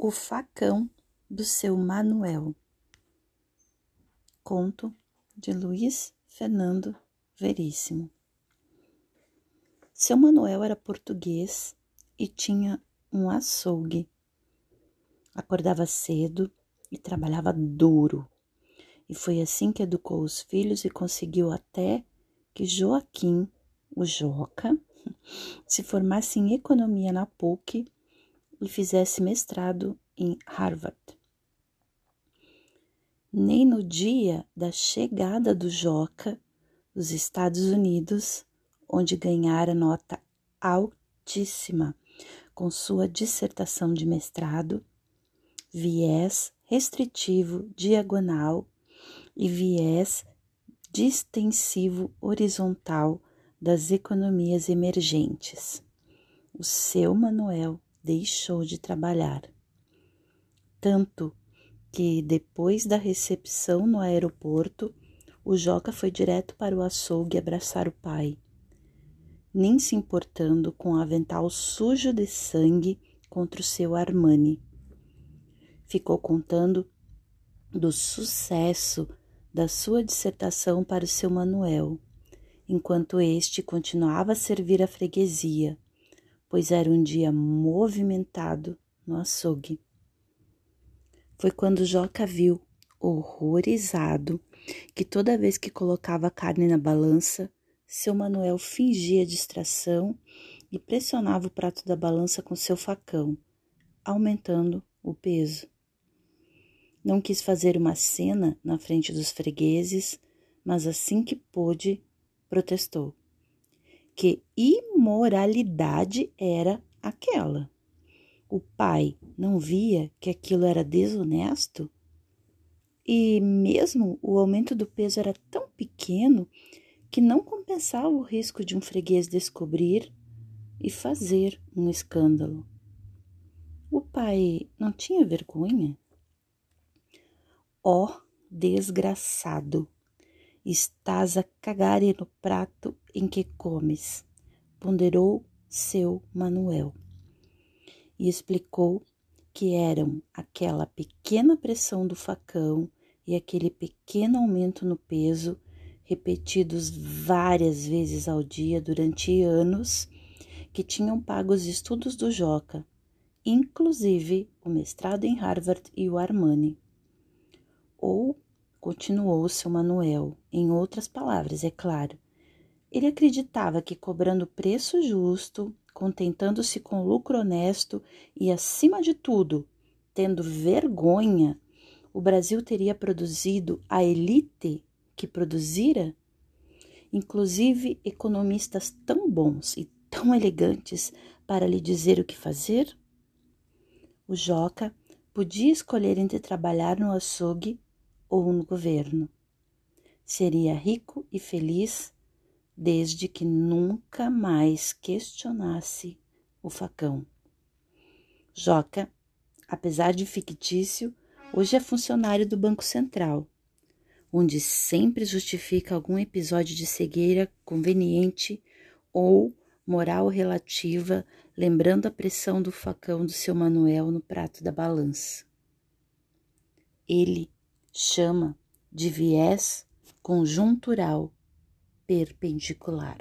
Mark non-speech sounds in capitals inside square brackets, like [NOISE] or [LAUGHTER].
O facão do seu Manuel. Conto de Luiz Fernando Veríssimo. Seu Manuel era português e tinha um açougue. Acordava cedo e trabalhava duro. E foi assim que educou os filhos e conseguiu até que Joaquim, o Joca, [LAUGHS] se formasse em economia na PUC e fizesse mestrado em Harvard. Nem no dia da chegada do Joca dos Estados Unidos, onde ganhara nota altíssima com sua dissertação de mestrado, viés restritivo diagonal e viés distensivo horizontal das economias emergentes. O seu Manuel deixou de trabalhar. Tanto que, depois da recepção no aeroporto, o Joca foi direto para o açougue abraçar o pai, nem se importando com o avental sujo de sangue contra o seu Armani. Ficou contando do sucesso da sua dissertação para o seu Manuel, enquanto este continuava a servir a freguesia, pois era um dia movimentado no açougue. Foi quando Joca viu, horrorizado, que toda vez que colocava a carne na balança, seu Manuel fingia distração e pressionava o prato da balança com seu facão, aumentando o peso. Não quis fazer uma cena na frente dos fregueses, mas assim que pôde, protestou que imoralidade era aquela. O pai não via que aquilo era desonesto? E mesmo o aumento do peso era tão pequeno que não compensava o risco de um freguês descobrir e fazer um escândalo. O pai não tinha vergonha? Ó oh, desgraçado! Estás a cagar no prato em que comes, ponderou seu Manuel. E explicou que eram aquela pequena pressão do facão e aquele pequeno aumento no peso, repetidos várias vezes ao dia durante anos, que tinham pago os estudos do Joca, inclusive o mestrado em Harvard e o Armani. Ou continuou seu Manuel, em outras palavras, é claro. Ele acreditava que cobrando preço justo, contentando-se com lucro honesto e, acima de tudo, tendo vergonha, o Brasil teria produzido a elite que produzira? Inclusive economistas tão bons e tão elegantes para lhe dizer o que fazer? O Joca podia escolher entre trabalhar no açougue ou no governo. Seria rico e feliz desde que nunca mais questionasse o facão. Joca, apesar de fictício, hoje é funcionário do Banco Central, onde sempre justifica algum episódio de cegueira conveniente ou moral relativa, lembrando a pressão do facão do seu Manuel no prato da balança. Ele chama de viés conjuntural perpendicular.